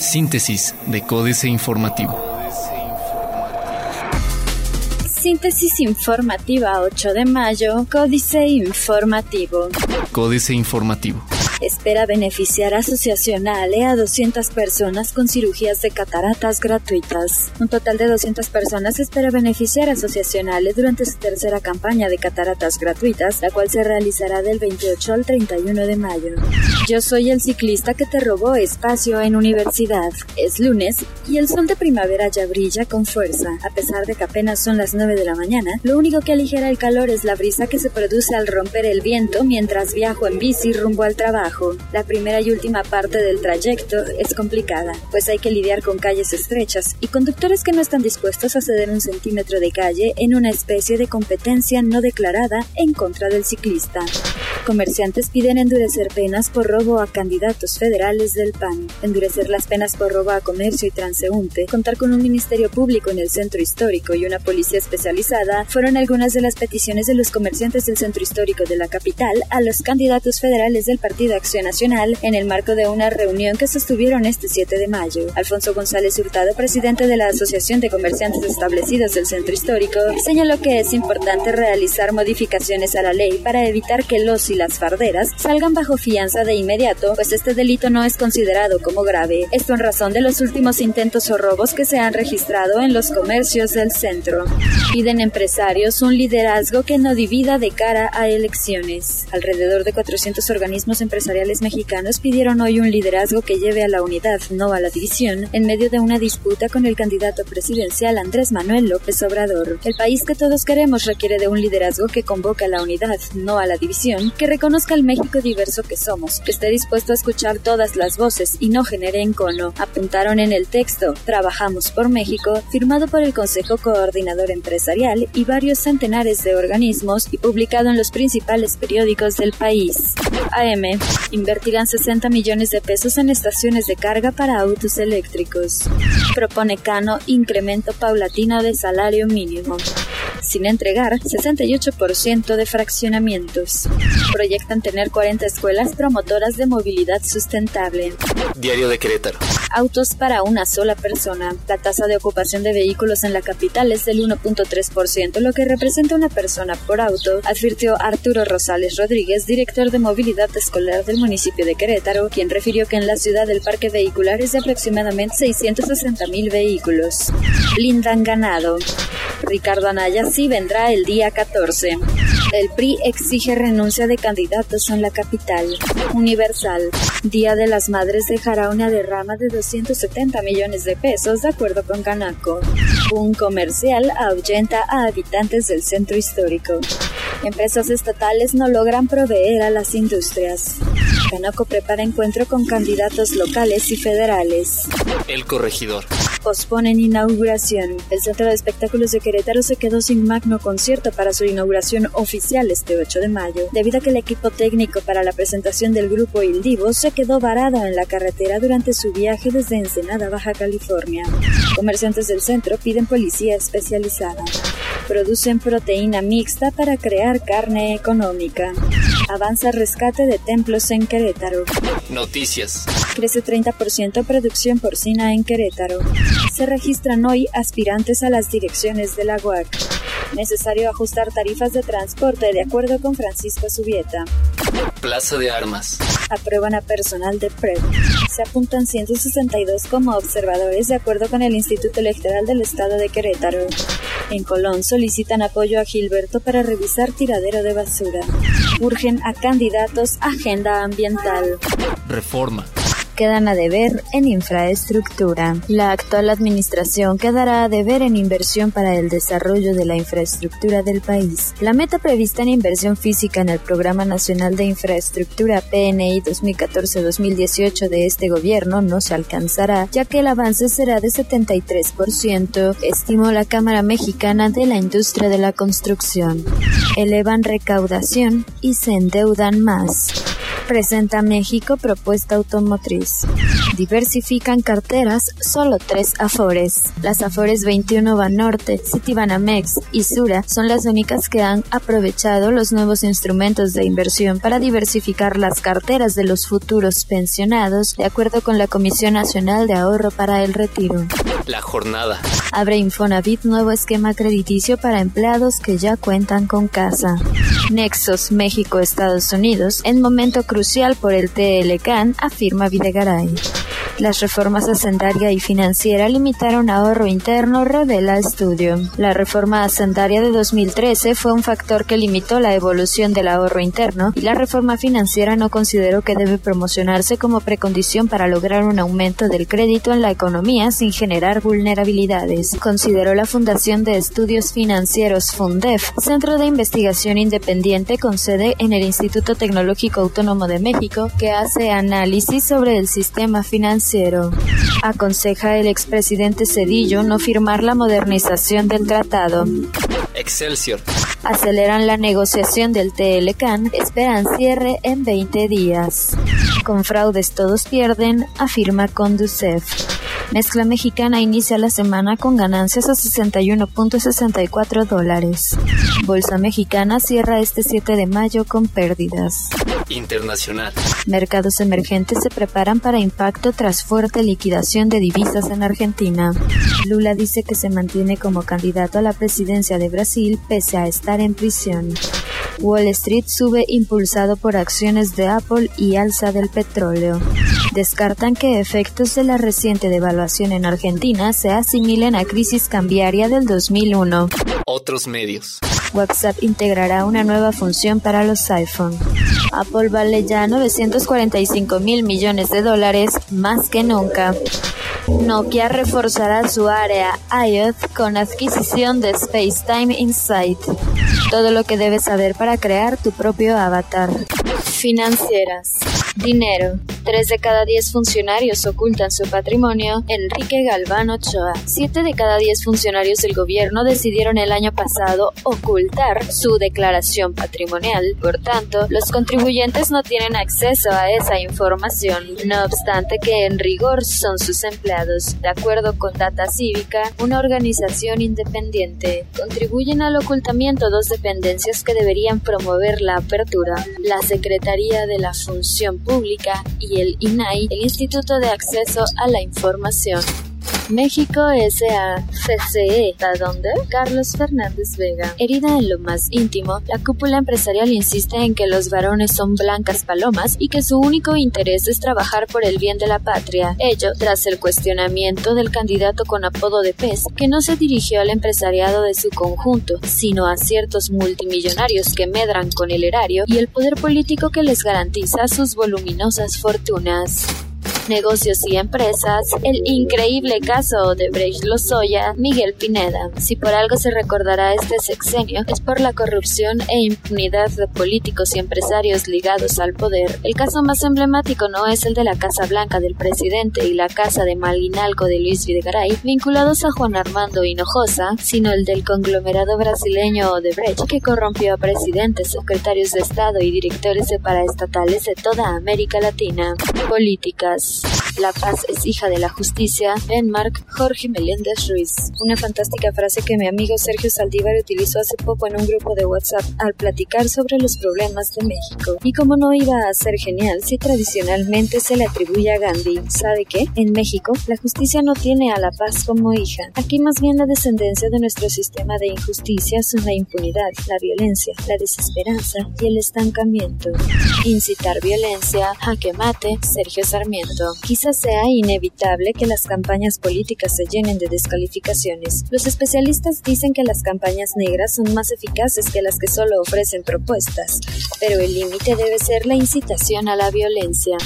Síntesis de Códice Informativo. Síntesis informativa 8 de mayo, Códice Informativo. Códice Informativo espera beneficiar asociacional a 200 personas con cirugías de cataratas gratuitas. Un total de 200 personas espera beneficiar asociacionales durante su tercera campaña de cataratas gratuitas, la cual se realizará del 28 al 31 de mayo. Yo soy el ciclista que te robó espacio en universidad. Es lunes y el sol de primavera ya brilla con fuerza. A pesar de que apenas son las 9 de la mañana, lo único que aligera el calor es la brisa que se produce al romper el viento mientras viajo en bici rumbo al trabajo. La primera y última parte del trayecto es complicada, pues hay que lidiar con calles estrechas y conductores que no están dispuestos a ceder un centímetro de calle en una especie de competencia no declarada en contra del ciclista. Comerciantes piden endurecer penas por robo a candidatos federales del PAN, endurecer las penas por robo a comercio y transeúnte, contar con un ministerio público en el centro histórico y una policía especializada fueron algunas de las peticiones de los comerciantes del centro histórico de la capital a los candidatos federales del Partido Acción Nacional en el marco de una reunión que sostuvieron este 7 de mayo. Alfonso González Hurtado, presidente de la Asociación de Comerciantes Establecidos del Centro Histórico, señaló que es importante realizar modificaciones a la ley para evitar que los y las farderas salgan bajo fianza de inmediato, pues este delito no es considerado como grave. Esto en razón de los últimos intentos o robos que se han registrado en los comercios del centro. Piden empresarios un liderazgo que no divida de cara a elecciones. Alrededor de 400 organismos empresariales mexicanos pidieron hoy un liderazgo que lleve a la unidad, no a la división, en medio de una disputa con el candidato presidencial Andrés Manuel López Obrador. El país que todos queremos requiere de un liderazgo que convoque a la unidad, no a la división, que reconozca el México diverso que somos, que esté dispuesto a escuchar todas las voces y no genere encono. Apuntaron en el texto Trabajamos por México, firmado por el Consejo Coordinador Empresarial y varios centenares de organismos y publicado en los principales periódicos del país. AM Invertirán 60 millones de pesos en estaciones de carga para autos eléctricos. Propone Cano incremento paulatino de salario mínimo sin entregar 68% de fraccionamientos. Proyectan tener 40 escuelas promotoras de movilidad sustentable. Diario de Querétaro. Autos para una sola persona. La tasa de ocupación de vehículos en la capital es del 1.3%, lo que representa una persona por auto, advirtió Arturo Rosales Rodríguez, director de movilidad escolar del municipio de Querétaro, quien refirió que en la ciudad el parque vehicular es de aproximadamente 660 mil vehículos. Blindan ganado. Ricardo Anaya sí vendrá el día 14. El PRI exige renuncia de candidatos en la capital. Universal. Día de las Madres dejará una derrama de 270 millones de pesos de acuerdo con Canaco. Un comercial ahuyenta a habitantes del centro histórico. Empresas estatales no logran proveer a las industrias. Canaco prepara encuentro con candidatos locales y federales. El corregidor. Posponen inauguración. El Centro de Espectáculos de Querétaro se quedó sin magno concierto para su inauguración oficial este 8 de mayo, debido a que el equipo técnico para la presentación del grupo Il Divo se quedó varado en la carretera durante su viaje desde Ensenada, Baja California. Comerciantes del centro piden policía especializada. Producen proteína mixta para crear carne económica. Avanza rescate de templos en Querétaro. Noticias. Crece 30% producción porcina en Querétaro. Se registran hoy aspirantes a las direcciones de la UAC. Necesario ajustar tarifas de transporte de acuerdo con Francisco Subieta. Plaza de Armas. Aprueban a personal de PREP. Se apuntan 162 como observadores de acuerdo con el Instituto Electoral del Estado de Querétaro. En Colón solicitan apoyo a Gilberto para revisar tiradero de basura. Urgen a candidatos agenda ambiental. Reforma quedan a deber en infraestructura. La actual administración quedará a deber en inversión para el desarrollo de la infraestructura del país. La meta prevista en inversión física en el Programa Nacional de Infraestructura PNI 2014-2018 de este gobierno no se alcanzará, ya que el avance será de 73%, estimó la Cámara Mexicana de la Industria de la Construcción. Elevan recaudación y se endeudan más. Presenta México propuesta automotriz. Diversifican carteras, solo tres Afores. Las Afores 21 Banorte, Citibanamex y Sura son las únicas que han aprovechado los nuevos instrumentos de inversión para diversificar las carteras de los futuros pensionados, de acuerdo con la Comisión Nacional de Ahorro para el Retiro. La jornada. Abre Infonavit nuevo esquema crediticio para empleados que ya cuentan con casa. Nexos México-Estados Unidos en momento crucial por el TLCAN, afirma Videgaray. Las reformas hacendaria y financiera limitaron ahorro interno, revela estudio. La reforma hacendaria de 2013 fue un factor que limitó la evolución del ahorro interno y la reforma financiera no consideró que debe promocionarse como precondición para lograr un aumento del crédito en la economía sin generar vulnerabilidades, consideró la Fundación de Estudios Financieros Fundef, centro de investigación independiente con sede en el Instituto Tecnológico Autónomo de México, que hace análisis sobre el sistema financiero Aconseja el expresidente Cedillo no firmar la modernización del tratado. Excelsior. Aceleran la negociación del TLCAN, esperan cierre en 20 días. Con fraudes todos pierden, afirma Conducef. Mezcla mexicana inicia la semana con ganancias a 61.64 dólares. Bolsa mexicana cierra este 7 de mayo con pérdidas. Internacional. Mercados emergentes se preparan para impacto tras fuerte liquidación de divisas en Argentina. Lula dice que se mantiene como candidato a la presidencia de Brasil pese a estar en prisión. Wall Street sube impulsado por acciones de Apple y alza del petróleo. Descartan que efectos de la reciente devaluación en Argentina se asimilen a crisis cambiaria del 2001. Otros medios. WhatsApp integrará una nueva función para los iPhone. Apple vale ya 945 mil millones de dólares más que nunca. Nokia reforzará su área IoT con adquisición de SpaceTime Insight. Todo lo que debes saber para crear tu propio avatar. Financieras. Dinero. Tres de cada diez funcionarios ocultan su patrimonio. Enrique Galván Ochoa. Siete de cada diez funcionarios del gobierno decidieron el año pasado ocultar su declaración patrimonial. Por tanto, los contribuyentes no tienen acceso a esa información. No obstante que en rigor son sus empleados. De acuerdo con Data Cívica, una organización independiente, contribuyen al ocultamiento dos dependencias que deberían promover la apertura. La Secretaría de la Función Pública y el INAI, el Instituto de Acceso a la Información. México S.A. CCE, ¿a dónde? Carlos Fernández Vega. Herida en lo más íntimo, la cúpula empresarial insiste en que los varones son blancas palomas y que su único interés es trabajar por el bien de la patria. Ello tras el cuestionamiento del candidato con apodo de pez, que no se dirigió al empresariado de su conjunto, sino a ciertos multimillonarios que medran con el erario y el poder político que les garantiza sus voluminosas fortunas negocios y empresas, el increíble caso de Brecht Lozoya, Miguel Pineda. Si por algo se recordará este sexenio, es por la corrupción e impunidad de políticos y empresarios ligados al poder. El caso más emblemático no es el de la Casa Blanca del presidente y la Casa de Malinalco de Luis Videgaray, vinculados a Juan Armando Hinojosa, sino el del conglomerado brasileño Odebrecht, que corrompió a presidentes, secretarios de Estado y directores de paraestatales de toda América Latina. Políticas. La paz es hija de la justicia. Denmark, Jorge Meléndez Ruiz. Una fantástica frase que mi amigo Sergio Saldívar utilizó hace poco en un grupo de WhatsApp al platicar sobre los problemas de México. Y como no iba a ser genial si tradicionalmente se le atribuye a Gandhi, ¿sabe qué? En México, la justicia no tiene a la paz como hija. Aquí más bien la descendencia de nuestro sistema de injusticia son la impunidad, la violencia, la desesperanza y el estancamiento. Incitar violencia, jaque mate, Sergio Sarmiento. Quizás sea inevitable que las campañas políticas se llenen de descalificaciones. Los especialistas dicen que las campañas negras son más eficaces que las que solo ofrecen propuestas, pero el límite debe ser la incitación a la violencia.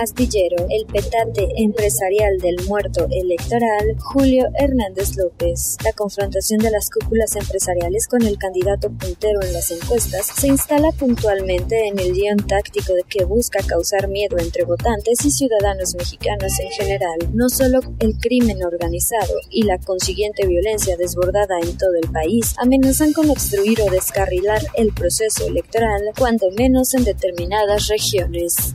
Astillero, el petate empresarial del muerto electoral, Julio Hernández López. La confrontación de las cúpulas empresariales con el candidato puntero en las encuestas se instala puntualmente en el guion táctico de que busca causar miedo entre votantes y ciudadanos mexicanos en general. No solo el crimen organizado y la consiguiente violencia desbordada en todo el país amenazan con obstruir o descarrilar el proceso electoral, cuando menos en determinadas regiones.